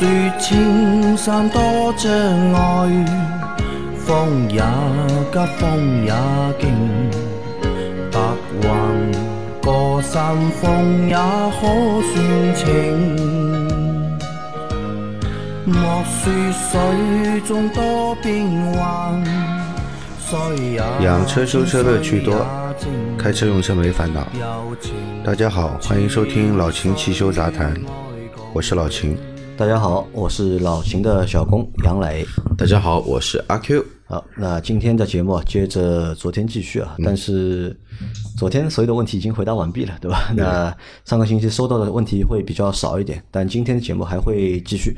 莫说青山多障碍，风也急，风也劲，白云过山峰也可算情。莫说水中多变幻，水也养车修车乐趣多，开车用车没烦恼。大家好，欢迎收听老秦汽修杂谈，我是老秦。大家好，我是老秦的小工杨磊。大家好，我是阿 Q。好，那今天的节目接着昨天继续啊，但是昨天所有的问题已经回答完毕了，对吧？那上个星期收到的问题会比较少一点，但今天的节目还会继续。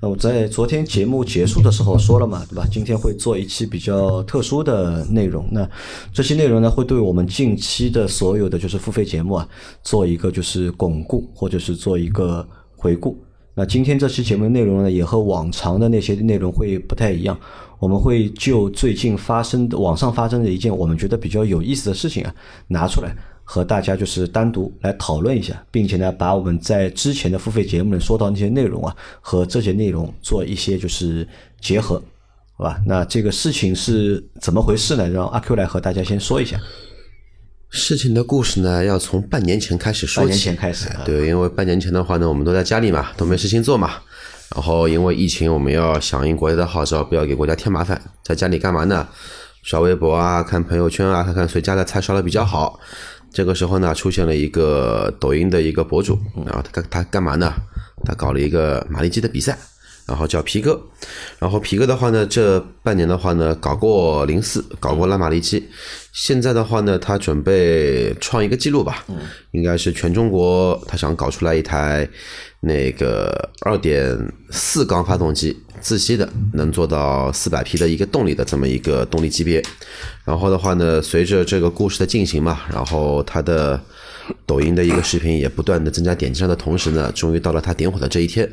那我在昨天节目结束的时候说了嘛，对吧？今天会做一期比较特殊的内容。那这期内容呢，会对我们近期的所有的就是付费节目啊，做一个就是巩固，或者是做一个回顾。那今天这期节目的内容呢，也和往常的那些内容会不太一样。我们会就最近发生的网上发生的一件我们觉得比较有意思的事情啊，拿出来和大家就是单独来讨论一下，并且呢，把我们在之前的付费节目里说到那些内容啊，和这些内容做一些就是结合，好吧？那这个事情是怎么回事呢？让阿 Q 来和大家先说一下。事情的故事呢，要从半年前开始说起。半年前开始，对，因为半年前的话呢，我们都在家里嘛，都没事情做嘛。然后因为疫情，我们要响应国家的号召，不要给国家添麻烦，在家里干嘛呢？刷微博啊，看朋友圈啊，看看谁家的菜烧的比较好。这个时候呢，出现了一个抖音的一个博主，然后他干他干嘛呢？他搞了一个马力机的比赛。然后叫皮哥，然后皮哥的话呢，这半年的话呢，搞过零四，搞过拉马力机，现在的话呢，他准备创一个记录吧，应该是全中国，他想搞出来一台那个二点四缸发动机，自吸的，能做到四百匹的一个动力的这么一个动力级别。然后的话呢，随着这个故事的进行嘛，然后他的抖音的一个视频也不断的增加点击量的同时呢，终于到了他点火的这一天。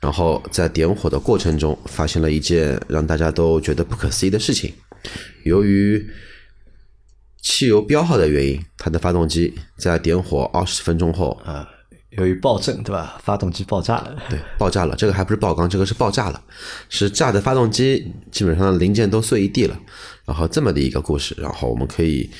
然后在点火的过程中，发现了一件让大家都觉得不可思议的事情。由于汽油标号的原因，它的发动机在点火二十分钟后啊，由于爆震，对吧？发动机爆炸了。对，爆炸了。这个还不是爆缸，这个是爆炸了，是炸的发动机基本上零件都碎一地了。然后这么的一个故事，然后我们可以。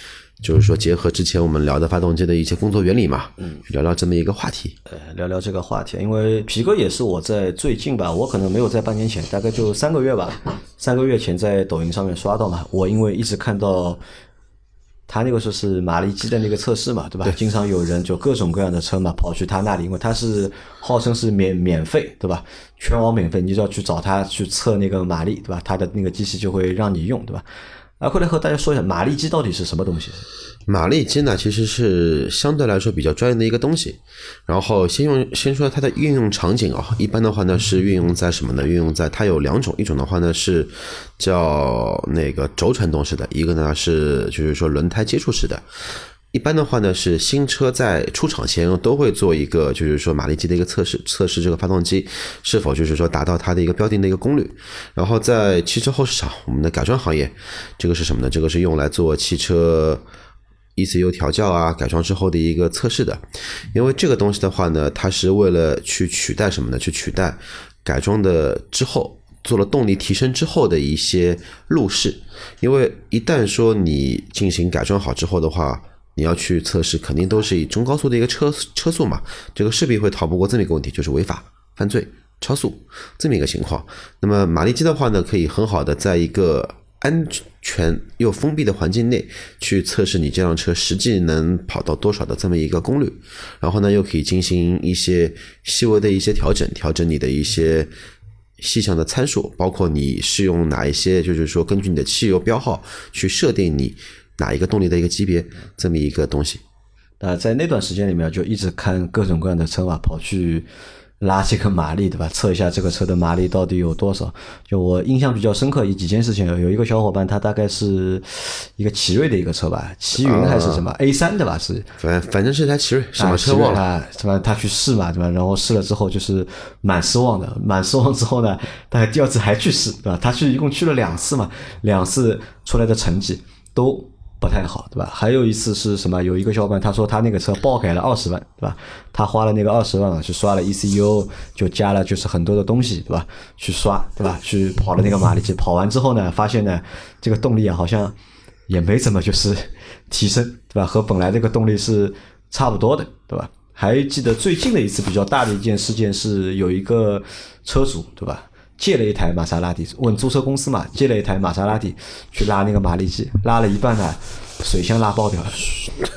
就是说，结合之前我们聊的发动机的一些工作原理嘛，嗯，聊聊这么一个话题。呃，聊聊这个话题，因为皮哥也是我在最近吧，我可能没有在半年前，大概就三个月吧，三个月前在抖音上面刷到嘛。我因为一直看到他那个时候是马力机的那个测试嘛，对吧？对。经常有人就各种各样的车嘛跑去他那里，因为他是号称是免免费，对吧？全网免费，你就要去找他去测那个马力，对吧？他的那个机器就会让你用，对吧？啊，快来和大家说一下，马力机到底是什么东西？马力机呢，其实是相对来说比较专业的一个东西。然后先用先说它的运用场景啊，一般的话呢是运用在什么呢？运用在它有两种，一种的话呢是叫那个轴传动式的，一个呢是就是说轮胎接触式的。一般的话呢，是新车在出厂前都会做一个，就是说马力机的一个测试，测试这个发动机是否就是说达到它的一个标定的一个功率。然后在汽车后市场，我们的改装行业，这个是什么呢？这个是用来做汽车 ECU 调教啊，改装之后的一个测试的。因为这个东西的话呢，它是为了去取代什么呢？去取代改装的之后做了动力提升之后的一些路试。因为一旦说你进行改装好之后的话，你要去测试，肯定都是以中高速的一个车车速嘛，这个势必会逃不过这么一个问题，就是违法犯罪超速这么一个情况。那么马力机的话呢，可以很好的在一个安全又封闭的环境内去测试你这辆车实际能跑到多少的这么一个功率，然后呢又可以进行一些细微的一些调整，调整你的一些细项的参数，包括你是用哪一些，就是说根据你的汽油标号去设定你。哪一个动力的一个级别，这么一个东西。那在那段时间里面，就一直看各种各样的车嘛，跑去拉这个马力，对吧？测一下这个车的马力到底有多少。就我印象比较深刻，有几件事情。有一个小伙伴，他大概是一个奇瑞的一个车吧，奇云还是什么 A 三对吧？是，反反正是台奇瑞，什么车忘了，是吧？他去试嘛，对吧？然后试了之后就是蛮失望的，蛮失望之后呢，他第二次还去试，对吧？他去一共去了两次嘛，两次出来的成绩都。不太好，对吧？还有一次是什么？有一个小伙伴他说他那个车爆改了二十万，对吧？他花了那个二十万去刷了 ECU，就加了就是很多的东西，对吧？去刷，对吧？去跑了那个马力机，跑完之后呢，发现呢这个动力啊好像也没怎么就是提升，对吧？和本来这个动力是差不多的，对吧？还记得最近的一次比较大的一件事件是有一个车主，对吧？借了一台玛莎拉蒂，问租车公司嘛，借了一台玛莎拉蒂去拉那个马力机，拉了一半呢，水箱拉爆掉了。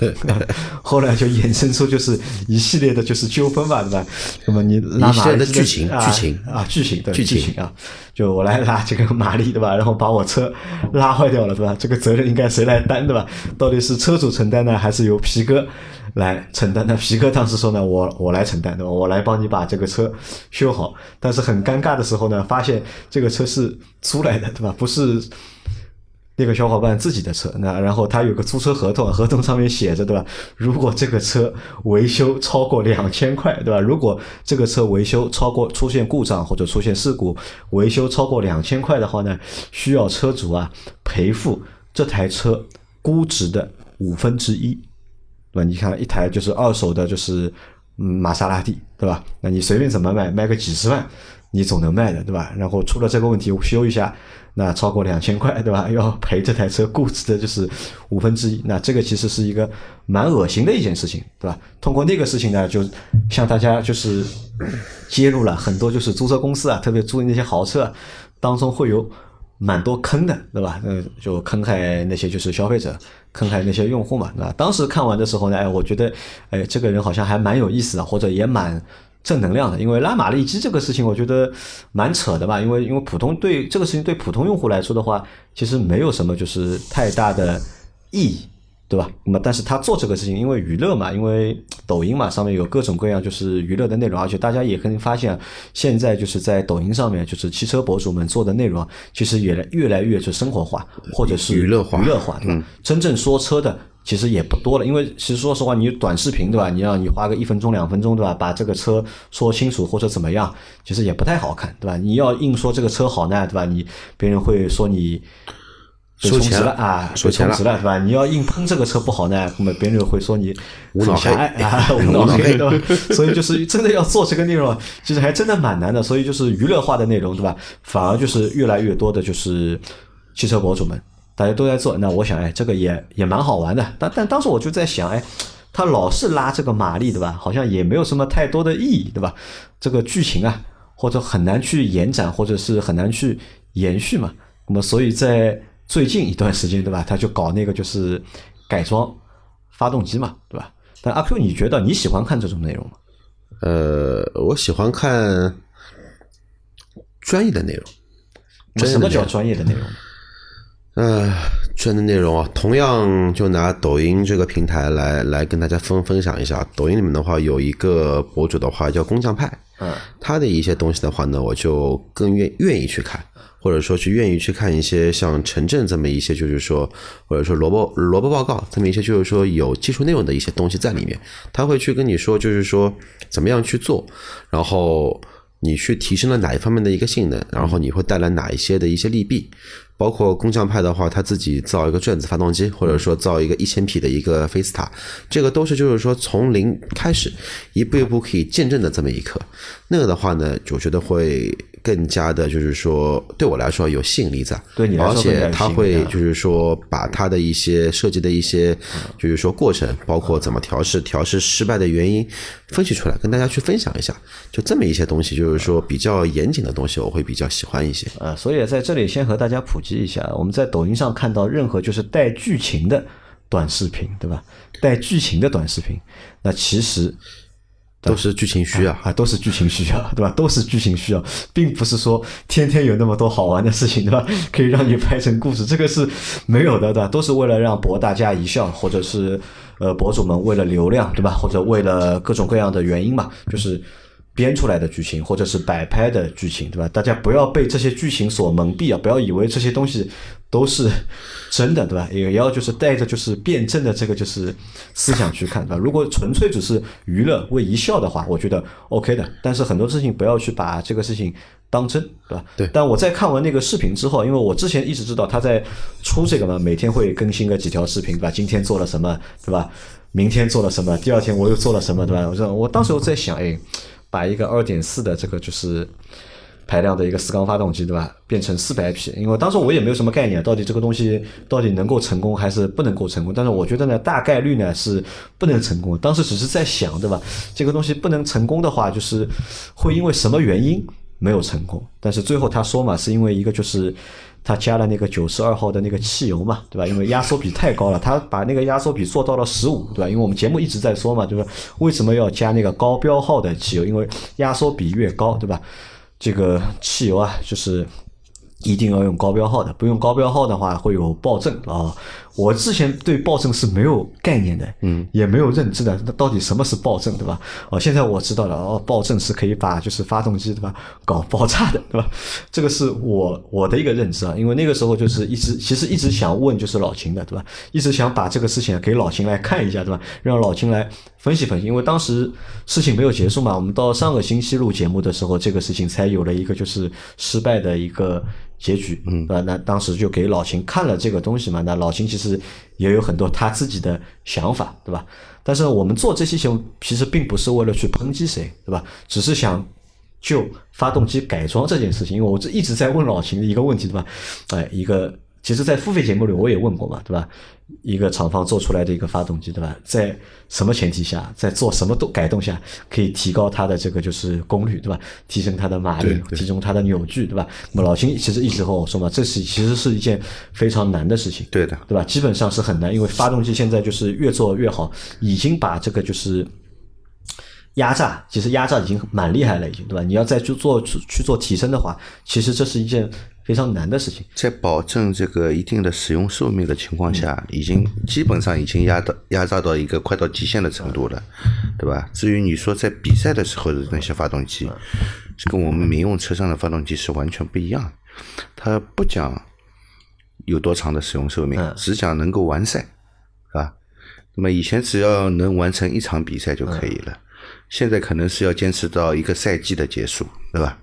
后来就衍生出就是一系列的就是纠纷吧，对吧？那么你拉马力的剧情啊剧情啊，剧情对剧情啊，就我来拉这个马力，对吧？然后把我车拉坏掉了，对吧？这个责任应该谁来担，对吧？到底是车主承担呢，还是由皮哥来承担？那皮哥当时说呢，我我来承担，对吧？我来帮你把这个车修好。但是很尴尬的时候呢，发现这个车是租来的，对吧？不是。那个小伙伴自己的车，那然后他有个租车合同，合同上面写着，对吧？如果这个车维修超过两千块，对吧？如果这个车维修超过出现故障或者出现事故，维修超过两千块的话呢，需要车主啊赔付这台车估值的五分之一，对吧？你看一台就是二手的，就是嗯玛莎拉蒂，对吧？那你随便怎么卖，卖个几十万，你总能卖的，对吧？然后出了这个问题修一下，那超过两千块，对吧？要赔这台车估值的就是五分之一，那这个其实是一个蛮恶心的一件事情，对吧？通过那个事情呢，就向大家就是 揭露了很多就是租车公司啊，特别租的那些豪车当中会有蛮多坑的，对吧？呃，就坑害那些就是消费者，坑害那些用户嘛，对吧？当时看完的时候呢，哎，我觉得，哎，这个人好像还蛮有意思的，或者也蛮正能量的。因为拉马力机这个事情，我觉得蛮扯的吧。因为因为普通对这个事情对普通用户来说的话，其实没有什么就是太大的意义。对吧？那么，但是他做这个事情，因为娱乐嘛，因为抖音嘛，上面有各种各样就是娱乐的内容，而且大家也可以发现，现在就是在抖音上面，就是汽车博主们做的内容，其实也越来越是生活化，或者是娱乐化娱乐化，对吧？真正说车的其实也不多了，因为其实说实话，你短视频对吧？你让你花个一分钟、两分钟对吧？把这个车说清楚或者怎么样，其实也不太好看，对吧？你要硬说这个车好呢，对吧？你别人会说你。被充值收钱了了啊，被收钱了了，是吧？你要硬喷这个车不好呢，那么别人会说你无脑黑很狭隘啊，无脑黑，对吧？所以就是真的要做这个内容，其实还真的蛮难的。所以就是娱乐化的内容，对吧？反而就是越来越多的就是汽车博主们，大家都在做。那我想，哎，这个也也蛮好玩的。但但当时我就在想，哎，他老是拉这个马力，对吧？好像也没有什么太多的意义，对吧？这个剧情啊，或者很难去延展，或者是很难去延续嘛。那么所以在最近一段时间，对吧？他就搞那个就是改装发动机嘛，对吧？但阿 Q，你觉得你喜欢看这种内容吗？呃，我喜欢看专业的内容。那什么叫专业的内容？呃，专业的内容啊，同样就拿抖音这个平台来来跟大家分分享一下。抖音里面的话，有一个博主的话叫工匠派，嗯，他的一些东西的话呢，我就更愿愿意去看，或者说去愿意去看一些像陈震这么一些，就是说或者说萝卜萝卜报告这么一些，就是说有技术内容的一些东西在里面，他会去跟你说，就是说怎么样去做，然后你去提升了哪一方面的一个性能，然后你会带来哪一些的一些利弊。包括工匠派的话，他自己造一个转子发动机，或者说造一个一千匹的一个菲斯塔，这个都是就是说从零开始，一步一步可以见证的这么一刻。那个的话呢，我觉得会更加的，就是说对我来说有吸引力在，对你来而说而且他会就是说把他的一些设计的一些，就是说过程，包括怎么调试、调试失败的原因分析出来，跟大家去分享一下。就这么一些东西，就是说比较严谨的东西，我会比较喜欢一些。呃，所以在这里先和大家普及一下，我们在抖音上看到任何就是带剧情的短视频，对吧？带剧情的短视频，那其实都是剧情需要。啊，都是剧情需要，对吧？都是剧情需要，并不是说天天有那么多好玩的事情，对吧？可以让你拍成故事，这个是没有的，对吧？都是为了让博大家一笑，或者是呃博主们为了流量，对吧？或者为了各种各样的原因嘛，就是。编出来的剧情，或者是摆拍的剧情，对吧？大家不要被这些剧情所蒙蔽啊！不要以为这些东西都是真的，对吧？也要就是带着就是辩证的这个就是思想去看，对吧？如果纯粹只是娱乐为一笑的话，我觉得 OK 的。但是很多事情不要去把这个事情当真，对吧？对但我在看完那个视频之后，因为我之前一直知道他在出这个嘛，每天会更新个几条视频，对吧？今天做了什么，对吧？明天做了什么，第二天我又做了什么，对吧？我说我当时我在想，哎，把一个二点四的这个就是排量的一个四缸发动机，对吧？变成四百匹，因为当时我也没有什么概念，到底这个东西到底能够成功还是不能够成功。但是我觉得呢，大概率呢是不能成功。当时只是在想，对吧？这个东西不能成功的话，就是会因为什么原因没有成功？但是最后他说嘛，是因为一个就是。他加了那个九十二号的那个汽油嘛，对吧？因为压缩比太高了，他把那个压缩比做到了十五，对吧？因为我们节目一直在说嘛，就是为什么要加那个高标号的汽油？因为压缩比越高，对吧？这个汽油啊，就是一定要用高标号的，不用高标号的话会有爆震啊。我之前对暴政是没有概念的，嗯，也没有认知的，那到底什么是暴政，对吧？哦，现在我知道了，哦，暴政是可以把就是发动机对吧搞爆炸的，对吧？这个是我我的一个认知啊，因为那个时候就是一直其实一直想问就是老秦的，对吧？一直想把这个事情给老秦来看一下，对吧？让老秦来分析分析，因为当时事情没有结束嘛，我们到上个星期录节目的时候，这个事情才有了一个就是失败的一个结局，嗯，对吧？那当时就给老秦看了这个东西嘛，那老秦其实也有很多他自己的想法，对吧？但是我们做这期节目其实并不是为了去抨击谁，对吧？只是想就发动机改装这件事情，因为我这一直在问老秦的一个问题，对吧？哎，一个其实，在付费节目里我也问过嘛，对吧？一个厂方做出来的一个发动机，对吧？在什么前提下，在做什么动改动下，可以提高它的这个就是功率，对吧？提升它的马力，提升它的扭矩，对吧？那么老秦其实一直和我说嘛，这是其实是一件非常难的事情，对的，对吧？基本上是很难，因为发动机现在就是越做越好，已经把这个就是压榨，其实压榨已经蛮厉害了，已经对吧？你要再去做去做提升的话，其实这是一件非常难的事情。在保证这个一定的使用寿命的情况下，已经基本上已经压到压榨到一个快到极限的程度了，对吧？至于你说在比赛的时候的那些发动机，是跟我们民用车上的发动机是完全不一样，它不讲有多长的使用寿命，只讲能够完赛，是吧？那么以前只要能完成一场比赛就可以了，现在可能是要坚持到一个赛季的结束，对吧？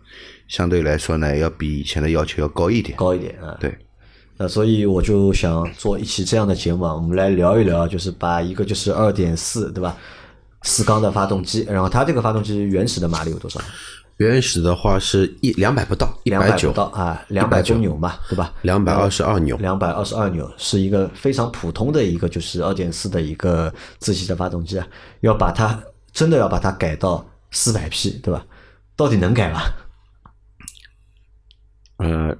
相对来说呢，要比以前的要求要高一点。高一点啊。对，那所以我就想做一期这样的节目啊，我们来聊一聊，就是把一个就是二点四对吧，四缸的发动机，然后它这个发动机原始的马力有多少？原始的话是一两百不到，一两百百九不到啊，两百多牛嘛，对吧？两百二十二牛。两百二十二牛是一个非常普通的一个就是二点四的一个自吸的发动机啊，要把它真的要把它改到四百匹，对吧？到底能改吗？呃，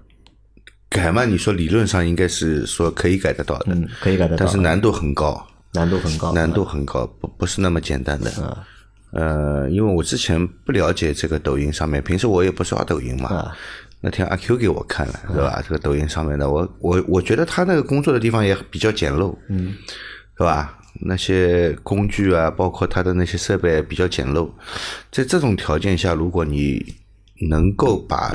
改嘛，你说理论上应该是说可以改得到的，嗯，可以改得到，但是难度很高，难度很高，难度很高，不不是那么简单的。呃，因为我之前不了解这个抖音上面，平时我也不刷抖音嘛。啊那天阿 Q 给我看了，是吧？这个抖音上面的，我我我觉得他那个工作的地方也比较简陋，嗯，是吧？那些工具啊，包括他的那些设备比较简陋，在这种条件下，如果你能够把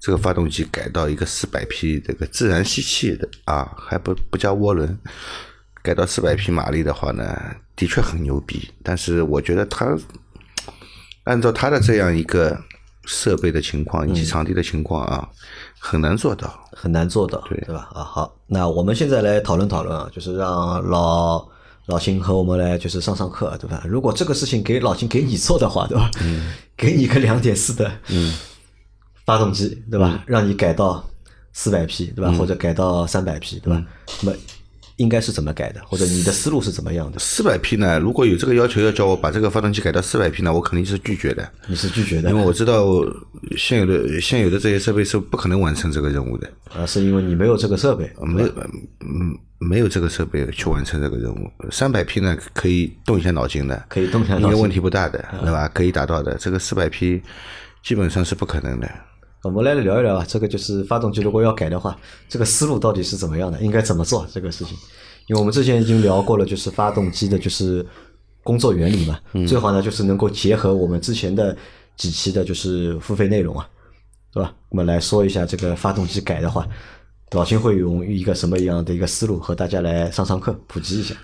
这个发动机改到一个四百匹这个自然吸气的啊，还不不加涡轮，改到四百匹马力的话呢，的确很牛逼。但是我觉得它按照它的这样一个设备的情况以及场地的情况啊，很难做到。很难做到，对对吧？啊，好，那我们现在来讨论讨论啊，就是让老老秦和我们来就是上上课，对吧？如果这个事情给老秦给你做的话，对吧？嗯，给你个两点四的嗯发动机，对吧？让你改到四百匹，对吧？或者改到三百匹，对吧？那么应该是怎么改的？或者你的思路是怎么样的？四百匹呢，如果有这个要求要叫我把这个发动机改到四百匹呢，我肯定是拒绝的，你是拒绝的因为我知道现有的现有的这些设备是不可能完成这个任务的。啊？是因为你没有这个设备，没有，嗯，没有这个设备去完成这个任务。三百匹呢，可以动一下脑筋的，可以动一下脑筋应该问题不大的，对吧？可以达到的。这个四百匹基本上是不可能的。我们来聊一聊啊，这个就是发动机如果要改的话，这个思路到底是怎么样的？应该怎么做这个事情？因为我们之前已经聊过了，就是发动机的就是工作原理嘛，最好呢就是能够结合我们之前的几期的就是付费内容啊，对吧？我们来说一下这个发动机改的话，老秦会用一个什么样的一个思路和大家来上上课普及一下？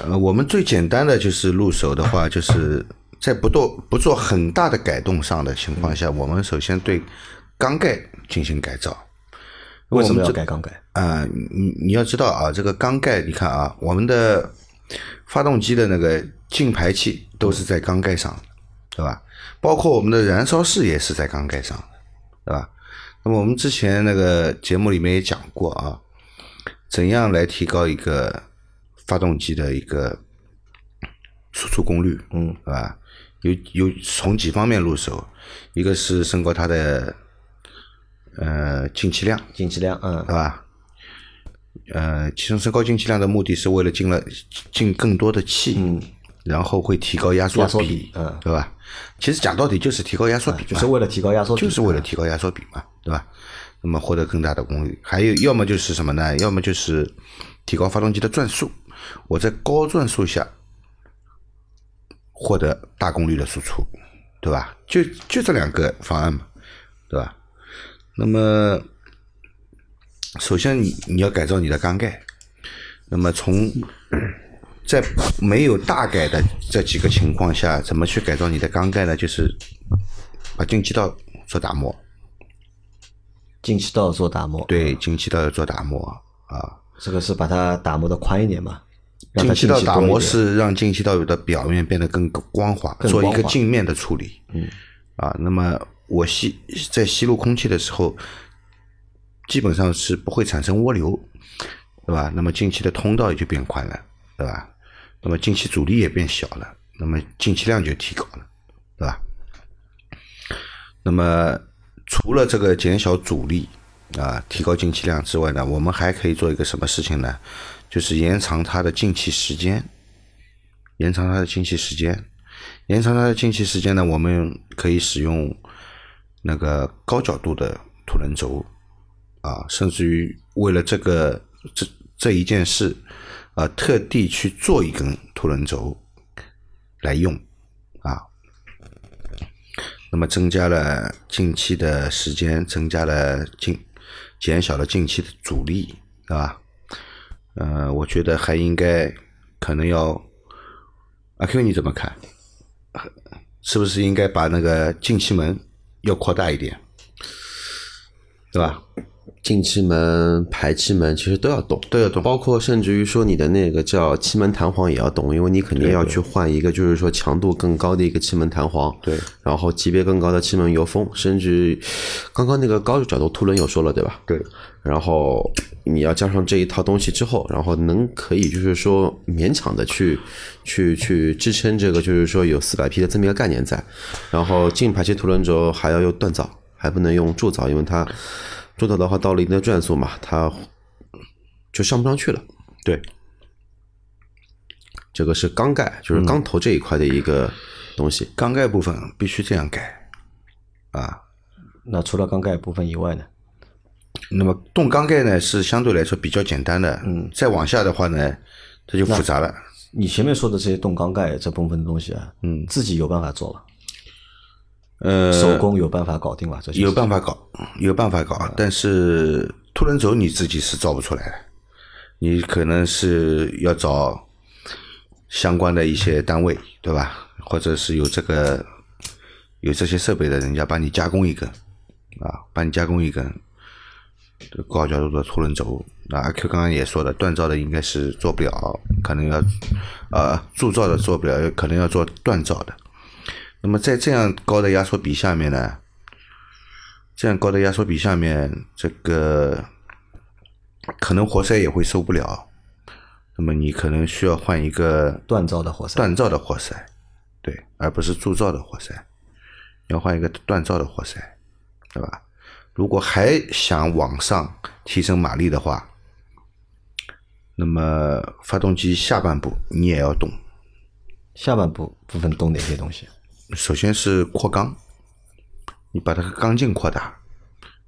呃，我们最简单的就是入手的话，就是在不做不做很大的改动上的情况下，我们首先对缸盖进行改造。为什么要改缸盖？啊、你你要知道啊，这个缸盖，你看啊，我们的发动机的那个进排气都是在缸盖上的，对吧？包括我们的燃烧室也是在缸盖上的，对吧？那么我们之前那个节目里面也讲过啊，怎样来提高一个发动机的一个输出功率，嗯，对吧？有有从几方面入手，一个是升高它的呃进气量，进气量，嗯对，吧？呃，其实升高进气量的目的是为了进了进更多的气，嗯，然后会提高压缩比嗯对吧？其实讲到底就是提高压缩比嘛，就是为了提高压缩比，就是为了提高压缩比嘛，对吧？那么获得更大的功率，还有要么就是什么呢？要么就是提高发动机的转速，我在高转速下获得大功率的输出，对吧？就就这两个方案嘛，对吧？那么首先你你要改造你的缸盖，那么从在没有大改的这几个情况下，怎么去改造你的缸盖呢？就是把进气道做打磨，进气道做打磨，对，进气道要做打磨啊。这个是把它打磨的宽一点嘛？进气道打磨是让进气道有的表面变得更光滑，做一个镜面的处理。嗯，啊，那么我吸在吸入空气的时候，基本上是不会产生涡流，对吧？那么进气的通道也就变宽了，对吧？那么进气阻力也变小了，那么进气量就提高了，对吧？那么除了这个减小阻力啊，提高进气量之外呢，我们还可以做一个什么事情呢？就是延长它的进气时间，延长它的进气时间，延长它的进气时间呢，我们可以使用那个高角度的凸轮轴啊，甚至于为了这个这这一件事啊，特地去做一根凸轮轴来用啊。那么增加了进气的时间，增加了进，减小了进气的阻力，对吧？呃，我觉得还应该可能要，阿 Q 你怎么看？是不是应该把那个进气门要扩大一点，对吧？进气门、排气门其实都要懂，都要懂。包括甚至于说你的那个叫气门弹簧也要懂，因为你肯定要去换一个，就是说强度更高的一个气门弹簧，对，然后级别更高的气门油封，甚至刚刚那个高角度凸轮有说了对吧？对，然后你要加上这一套东西之后，然后能可以就是说勉强的去去去支撑这个，就是说有四百匹的这么一个概念在，然后进排气凸轮轴还要用锻造，还不能用铸造，因为它铸造的话到了一定的转速嘛，它就上不上去了。对，这个是缸盖，就是缸头这一块的一个东西。缸盖部分必须这样改啊。那除了缸盖部分以外呢？那么动缸盖呢是相对来说比较简单的，嗯，再往下的话呢，这就复杂了。你前面说的这些动缸盖这部分的东西啊，嗯，自己有办法做吧？呃，手工有办法搞定吧？这些有办法搞，有办法搞，但是凸轮轴你自己是造不出来的，你可能是要找相关的一些单位，对吧？或者是有这个有这些设备的人家帮你加工一根，啊，帮你加工一根这高角度的凸轮轴。那阿 Q 刚刚也说了，锻造的应该是做不了，可能要呃铸造的做不了，可能要做锻造的。那么在这样高的压缩比下面呢，这样高的压缩比下面，这个可能活塞也会受不了，那么你可能需要换一个锻造的活塞。锻造的活塞，对，而不是铸造的活塞，要换一个锻造的活塞，对吧？如果还想往上提升马力的话，那么发动机下半部你也要动，下半部部分动哪些东西？首先是扩缸，你把它的缸径扩大，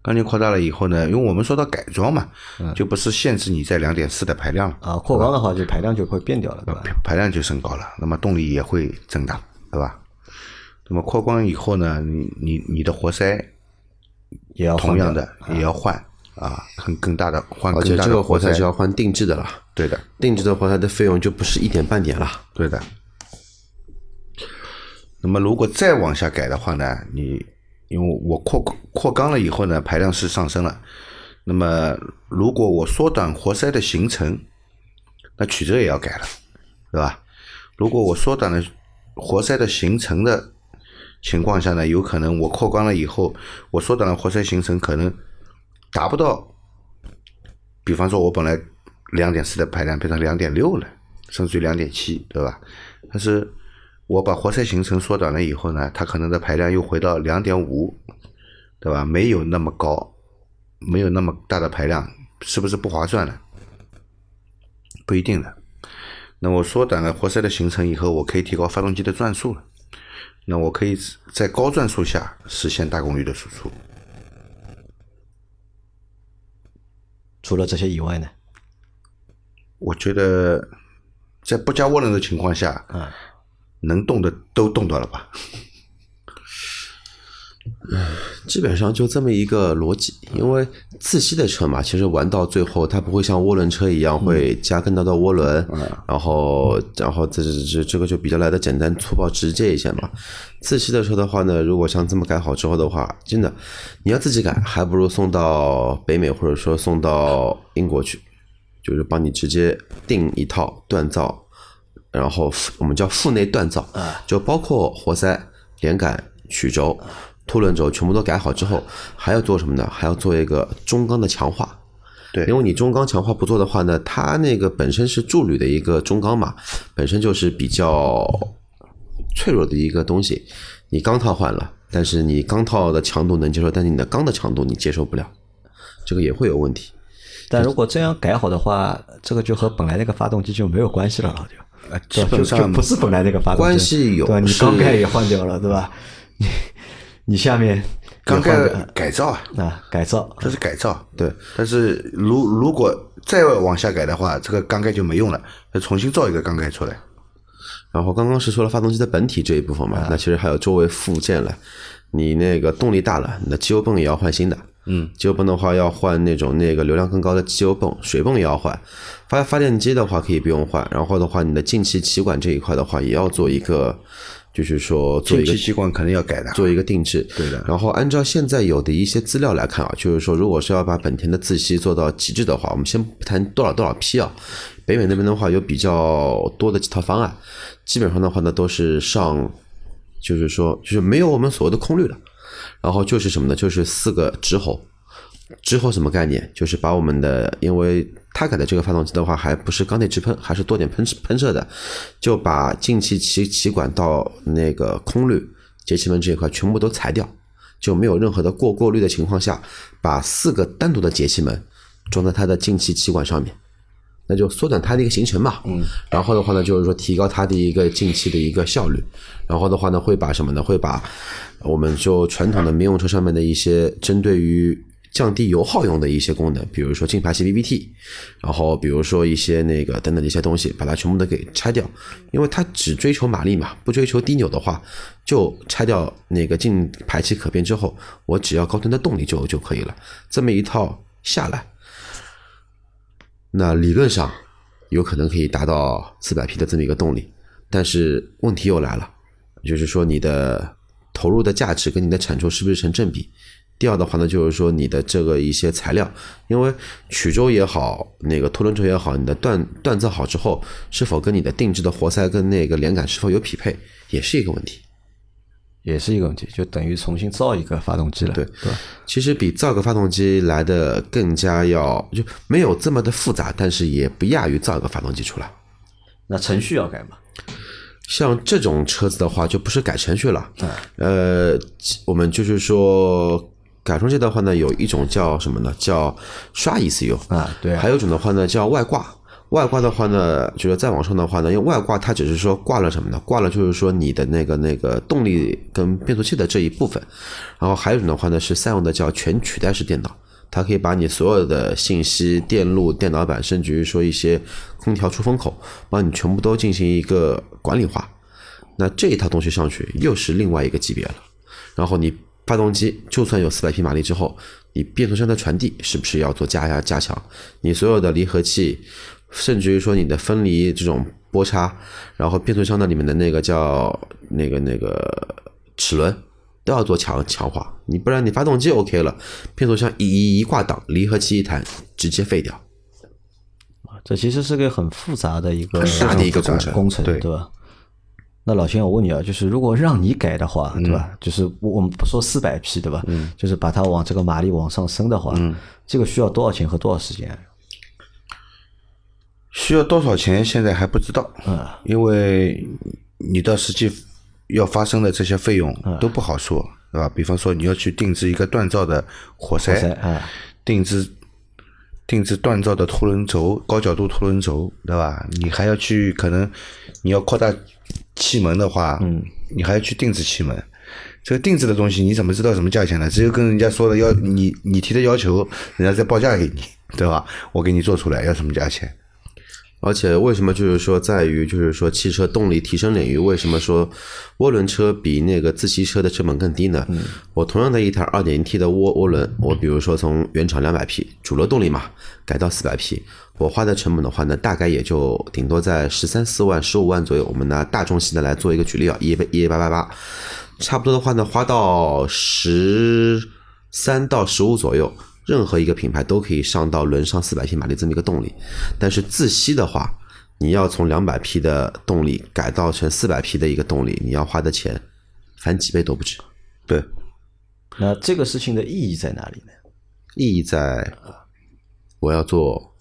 缸径扩大了以后呢，因为我们说到改装嘛，就不是限制你在两点四的排量了，啊，扩缸的话就排量就会变掉了，对吧？排排量就升高了，那么动力也会增大，对吧？那么扩缸以后呢，你你你的活塞也要同样的掉也要换啊，很更大的换而且更大的这个活塞塞是要换定制的了，对的，定制的活塞的费用就不是一点半点了。对的。那么如果再往下改的话呢，你因为我扩扩缸了以后呢，排量是上升了。那么如果我缩短活塞的行程，那曲轴也要改了，对吧？如果我缩短了活塞的行程的情况下呢，有可能我扩缸了以后，我缩短了活塞行程，可能达不到。比方说，我本来两点四的排量变成两点六了，甚至于两点七，对吧？但是我把活塞行程缩短了以后呢，它可能的排量又回到两点五，对吧？没有那么高，没有那么大的排量，是不是不划算呢？不一定的。那我缩短了活塞的行程以后，我可以提高发动机的转速了。那我可以在高转速下实现大功率的输出。除了这些以外呢？我觉得在不加涡轮的情况下，嗯，能动的都动到了吧？基本上就这么一个逻辑，因为自吸的车嘛，其实玩到最后，它不会像涡轮车一样会加更多的涡轮，然后然后这这这这个就比较来的简单粗暴直接一些嘛。自吸的车的话呢，如果像这么改好之后的话，真的你要自己改，还不如送到北美或者说送到英国去，就是帮你直接定一套锻造，然后我们叫腹内锻造，就包括活塞、连杆、曲轴。凸轮轴全部都改好之后，还要做什么呢？还要做一个中缸的强化。对，因为你中缸强化不做的话呢，它那个本身是铸铝的一个中缸嘛，本身就是比较脆弱的一个东西。你钢套换了，但是你钢套的强度能接受，但是你的钢的强度你接受不了，这个也会有问题。但如果这样改好的话，这个就和本来那个发动机就没有关系了，就基本上就不是本来那个发动机关系有对吧？你是缸盖也换掉了，对吧？你你下面缸盖改造啊，啊改造，这是改造。对，但是如如果再往下改的话，这个缸盖就没用了，要重新造一个缸盖出来。然后刚刚是说了发动机的本体这一部分嘛，那其实还有周围附件了。你那个动力大了，你的机油泵也要换新的。嗯，机油泵的话要换那种那个流量更高的机油泵，水泵也要换。发发电机的话可以不用换，然后的话你的进气歧管这一块的话也要做一个，就是说做一个进气歧管肯定要改的。做一个定制。对的然后按照现在有的一些资料来看啊，就是说，如果是要把本田的自吸做到极致的话，我们先不谈多少多少批啊，北美那边的话有比较多的几套方案，基本上的话呢都是上，就是说就是没有我们所谓的空滤了，然后就是什么呢？就是四个直喉。直喉什么概念？就是把我们的，因为它改的这个发动机的话，还不是缸内直喷，还是多点喷喷射的，就把进气气气管到那个空滤节气门这一块全部都裁掉，就没有任何的过过滤的情况下，把四个单独的节气门装在它的进气气管上面，那就缩短它的一个行程嘛。嗯。然后的话呢，就是说提高它的一个进气的一个效率。然后的话呢，会把什么呢？会把我们就传统的民用车上面的一些针对于降低油耗用的一些功能，比如说进排气 VVT，然后比如说一些那个等等的一些东西，把它全部都给拆掉，因为它只追求马力嘛，不追求低扭的话，就拆掉那个进排气可变之后，我只要高端的动力就就可以了。这么一套下来，那理论上有可能可以达到四百匹的这么一个动力，但是问题又来了，就是说你的投入的价值跟你的产出是不是成正比？第二的话呢，就是说你的这个一些材料，因为曲轴也好，那个凸轮轴也好，你的锻锻造好之后，是否跟你的定制的活塞跟那个连杆是否有匹配，也是一个问题。也是一个问题，就等于重新造一个发动机了，对对吧？其实比造个发动机来的更加要就没有这么的复杂，但是也不亚于造一个发动机出来。那程序要改吗？像这种车子的话，就不是改程序了。嗯呃，我们就是说改装界的话呢，有一种叫什么呢？叫刷 ECU 啊对啊还有一种的话呢叫外挂。外挂的话呢，就是再往上的话呢，因为外挂它只是说挂了什么呢？挂了就是说你的那个那个动力跟变速器的这一部分。然后还有一种的话呢，是三用的叫全取代式电脑，它可以把你所有的信息、电路、电脑板，甚至于说一些空调出风口，帮你全部都进行一个管理化。那这一套东西上去又是另外一个级别了。然后你发动机就算有四百匹马力之后，你变速箱的传递是不是要做加压加强？你所有的离合器，甚至于说你的分离这种波差，然后变速箱的里面的那个叫那个那个齿轮都要做强强化，你不然你发动机 OK 了，变速箱一一一挂档，离合器一弹，直接废掉。这其实是个很复杂的一个很大的一个工程工程，对对吧？那老钱，我问你啊，就是如果让你改的话，对吧？就是我我们不说四百匹，对吧？嗯，就是把它往这个马力往上升的话，嗯，这个需要多少钱和多少时间？需要多少钱？现在还不知道，嗯，因为你到实际要发生的这些费用都不好说，对吧？比方说你要去定制一个锻造的活塞，定制定制锻造的凸轮轴、高角度凸轮轴，对吧？你还要去可能你要扩大气门的话，嗯，你还要去定制气门。这个定制的东西你怎么知道什么价钱呢？只有跟人家说了要你你提的要求，人家再报价给你，对吧？我给你做出来要什么价钱？而且为什么就是说，在于就是说汽车动力提升领域，为什么说涡轮车比那个自吸车的成本更低呢？我同样的一台 2.0T 的涡涡轮，我比如说从原厂200匹主流动力嘛，改到400匹，我花的成本的话呢，大概也就顶多在十三四万、十五万左右。我们拿大众系的来做一个举例啊，一一八八八，差不多的话呢，花到十三到十五左右。任何一个品牌都可以上到轮上四百匹马力这么一个动力，但是自吸的话，你要从两百匹的动力改造成四百匹的一个动力，你要花的钱翻几倍都不止。对，那这个事情的意义在哪里呢？意义在，我要做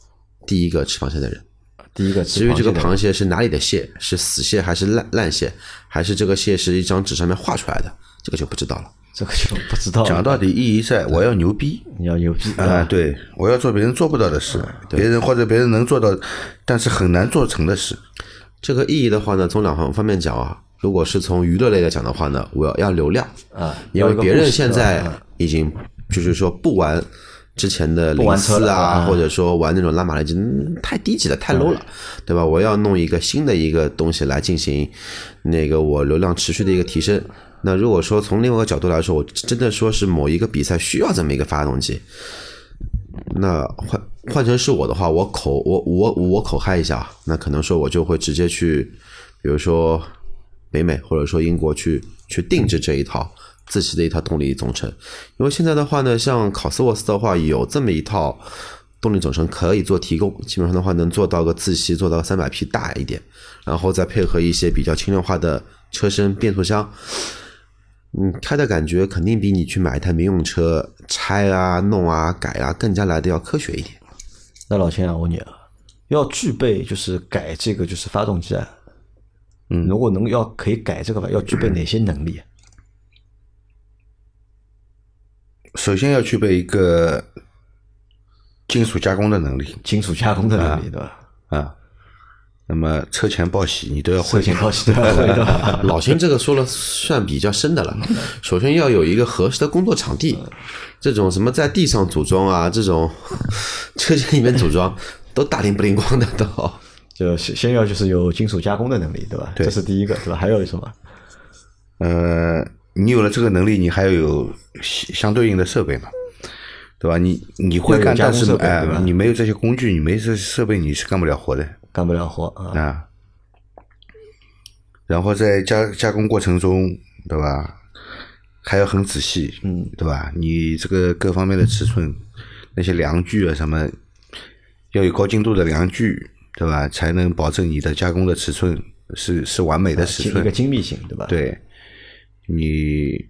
第一个吃螃蟹的人。第一个，至于这个螃蟹是哪里的蟹，是死蟹还是烂烂蟹，还是这个蟹是一张纸上面画出来的，这个就不知道了。这个就不知道。讲到底，意义在我要牛逼，你要牛逼啊！对，我要做别人做不到的事，别人或者别人能做到，但是很难做成的事。这个意义的话呢，从两方方面讲啊。如果是从娱乐类来讲的话呢，我要要流量啊，因为别人现在已经就是说不玩之前的零四啊，或者说玩那种拉马力机，太低级了，太 low 了，对吧？我要弄一个新的一个东西来进行那个我流量持续的一个提升。那如果说从另外一个角度来说，我真的说是某一个比赛需要这么一个发动机，那换换成是我的话，我口我我我口嗨一下，那可能说我就会直接去，比如说北美或者说英国去去定制这一套自吸的一套动力总成，因为现在的话呢，像考斯沃斯的话有这么一套动力总成可以做提供，基本上的话能做到个自吸做到三百匹大一点，然后再配合一些比较轻量化的车身变速箱。嗯，开的感觉肯定比你去买一台民用车拆啊、弄啊、改啊更加来的要科学一点。那老钱啊，我问你啊，要具备就是改这个就是发动机啊，嗯，如果能要可以改这个吧，要具备哪些能力？首先要具备一个金属加工的能力，金属加工的能力，对吧？啊。那么车前报喜你都要会，车前报喜都要会的。老秦这个说了算比较深的了。首先要有一个合适的工作场地，这种什么在地上组装啊，这种 车间里面组装都大灵不灵光的都。就先先要就是有金属加工的能力，对吧？对，这是第一个，对吧？还有什么？呃，你有了这个能力，你还要有相对应的设备嘛，对吧？你你会干，但是哎，你没有这些工具，你没这些设备，你是干不了活的。干不了活啊，然后在加加工过程中，对吧？还要很仔细，嗯，对吧？你这个各方面的尺寸，那些量具啊什么，要有高精度的量具，对吧？才能保证你的加工的尺寸是是完美的尺寸，一个精密性，对吧？对，你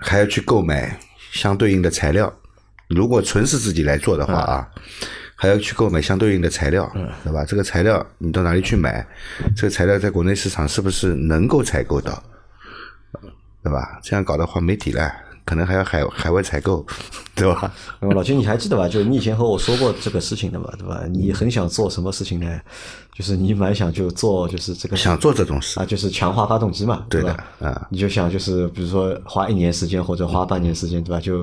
还要去购买相对应的材料。如果纯是自己来做的话啊。还要去购买相对应的材料，对吧？这个材料你到哪里去买？这个材料在国内市场是不是能够采购到？对吧？这样搞的话没底了，可能还要海海外采购，对吧？老金，你还记得吧？就是你以前和我说过这个事情的嘛，对吧？你很想做什么事情呢？就是你蛮想就做，就是这个想做这种事啊，就是强化发动机嘛，对吧？啊，你就想就是比如说花一年时间或者花半年时间，对吧？就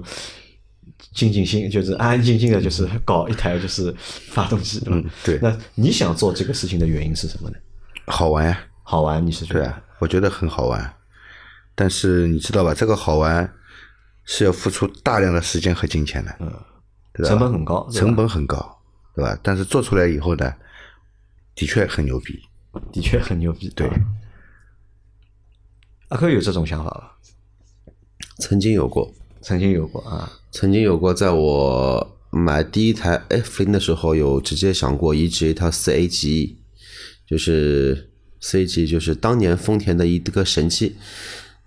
静静心，就是安安静静的，就是搞一台就是发动机，对吧？对。那你想做这个事情的原因是什么呢？好玩呀，好玩，你是觉得？对，我觉得很好玩。但是你知道吧，这个好玩是要付出大量的时间和金钱的，嗯，成本很高，成本很高。对吧？但是做出来以后呢，的确很牛逼。的确很牛逼。对，阿克有这种想法吧？曾经有过，曾经有过啊，曾经有过，在我买第一台 F 零的时候，有直接想过移植一套四 A 级，就是四 A 级，就是当年丰田的一个神器，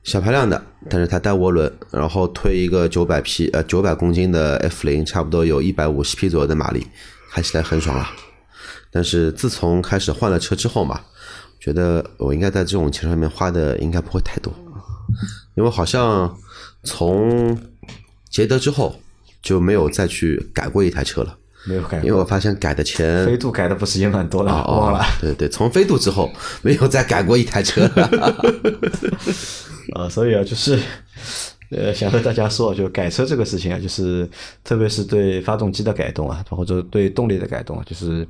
小排量的，但是它带涡轮，然后推一个九百匹呃九百公斤的 F 零，差不多有一百五十匹左右的马力，开起来很爽了。但是自从开始换了车之后嘛，觉得我应该在这种钱上面花的应该不会太多，因为好像从捷德之后就没有再去改过一台车了，没有改因为我发现改的钱飞度改的不是也蛮多了，哦忘了。对对，从飞度之后没有再改过一台车了。啊，所以啊，就是呃，想和大家说，就改车这个事情啊，就是特别是对发动机的改动啊，或者对动力的改动啊，就是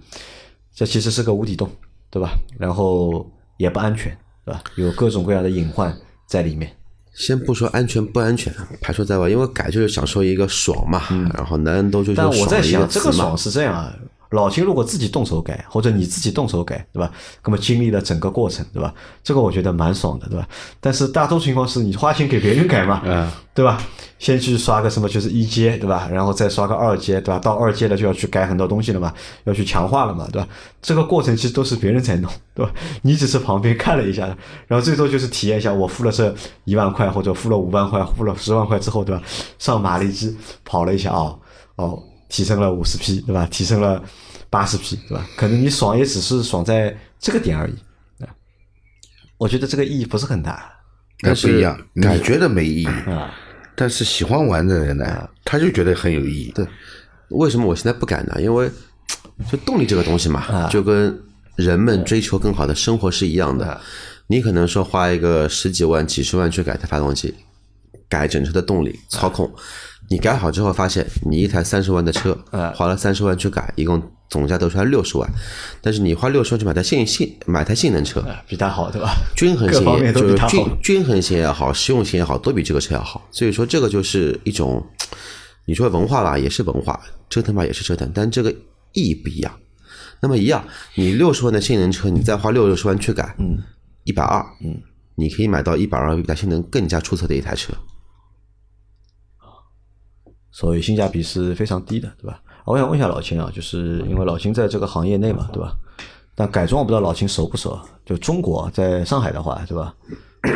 这其实是个无底洞，对吧？然后也不安全，对吧？有各种各样的隐患在里面。先不说安全不安全，排除在外，因为改就是享受一个爽嘛，然后男人都追求嗯但我在想，这个爽。是这样啊，老秦如果自己动手改，或者你自己动手改，对吧？那么经历了整个过程，对吧？这个我觉得蛮爽的，对吧？但是大多数情况是你花钱给别人改嘛，嗯对吧？先去刷个什么就是一阶，对吧？然后再刷个二阶，对吧？到二阶了就要去改很多东西了嘛，要去强化了嘛，对吧？这个过程其实都是别人在弄，对吧？你只是旁边看了一下，然后最多就是体验一下，我付了这一万块或者付了五万块，付了十万块之后，对吧？上马力机跑了一下哦哦，提升了五十匹，对吧？提升了八十匹，对吧？可能你爽也只是爽在这个点而已，啊我觉得这个意义不是很大那不一样，你觉得没意义，啊。但是喜欢玩的人呢，他就觉得很有意义。对，为什么我现在不敢呢？因为就动力这个东西嘛，啊就跟人们追求更好的生活是一样啊的。你可能说花一个十几万、几十万去改台发动机，改整车的动力、操控，你改好之后发现，你一台三十万的车啊，花了三十万去改，一共总价得出来六十万，但是你花六十万去买台性性买台性能车，啊比它好，对吧？均衡性也就是均均衡性也好，实用性也好，都比这个车要好。所以说，这个就是一种，你说文化吧，也是文化；折腾吧，也是折腾，但这个意义不一样。那么一样，你六十万的性能车，你再花六十万去改，嗯，一百二，嗯，你可以买到一百二比它性能更加出色的一台车。所以性价比是非常低的，对吧？我想问一下老秦啊，就是因为老秦在这个行业内嘛，对吧？但改装我不知道老秦熟不熟啊？就中国在上海的话，对吧？就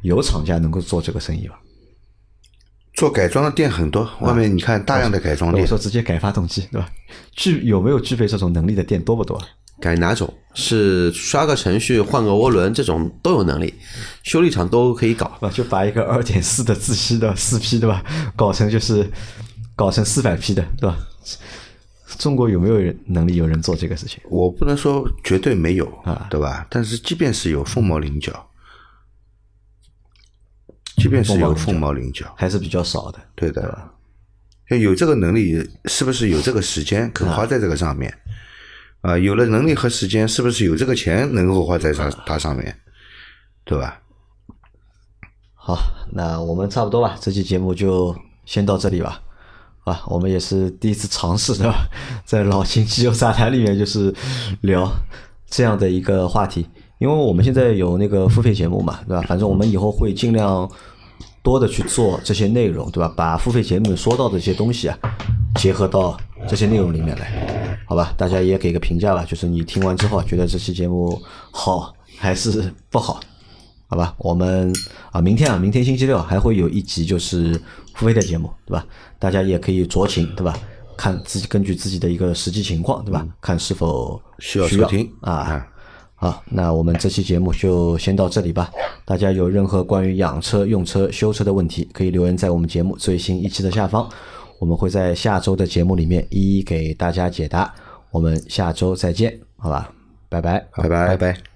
有厂家能够做这个生意吧？做改装的店很多，外面你看大量的改装店我说，直接改发动机，对吧？具有没有具备这种能力的店多不多？改哪种是刷个程序、换个涡轮这种都有能力，修理厂都可以搞。啊，就把一个二点四的自吸的四 P，对吧？搞成就是搞成四百 P 的，对吧？中国有没有人能力有人做这个事情？我不能说绝对没有啊，对吧？但是即便是有凤毛麟角，即便是有凤毛麟角，还是比较少的。对的，有这个能力，是不是有这个时间可花在这个上面？啊、啊有了能力和时间，是不是有这个钱能够花在上它上面？对吧？好，那我们差不多吧，这期节目就先到这里吧。啊，我们也是第一次尝试，对吧？在老秦机油杂谈里面，就是聊这样的一个话题，因为我们现在有那个付费节目嘛，对吧？反正我们以后会尽量多的去做这些内容，对吧？把付费节目说到的这些东西啊，结合到这些内容里面来，好吧？大家也给个评价吧，就是你听完之后觉得这期节目好还是不好？好吧，我们啊，明天啊，明天星期六还会有一集就是付费的节目，对吧？大家也可以酌情，对吧？看自己根据自己的一个实际情况，对吧？看是否需要需收听啊啊。好，那我们这期节目就先到这里吧。大家有任何关于养车、用车、修车的问题，可以留言在我们节目最新一期的下方，我们会在下周的节目里面一一给大家解答。我们下周再见，好吧？拜拜。拜拜拜拜。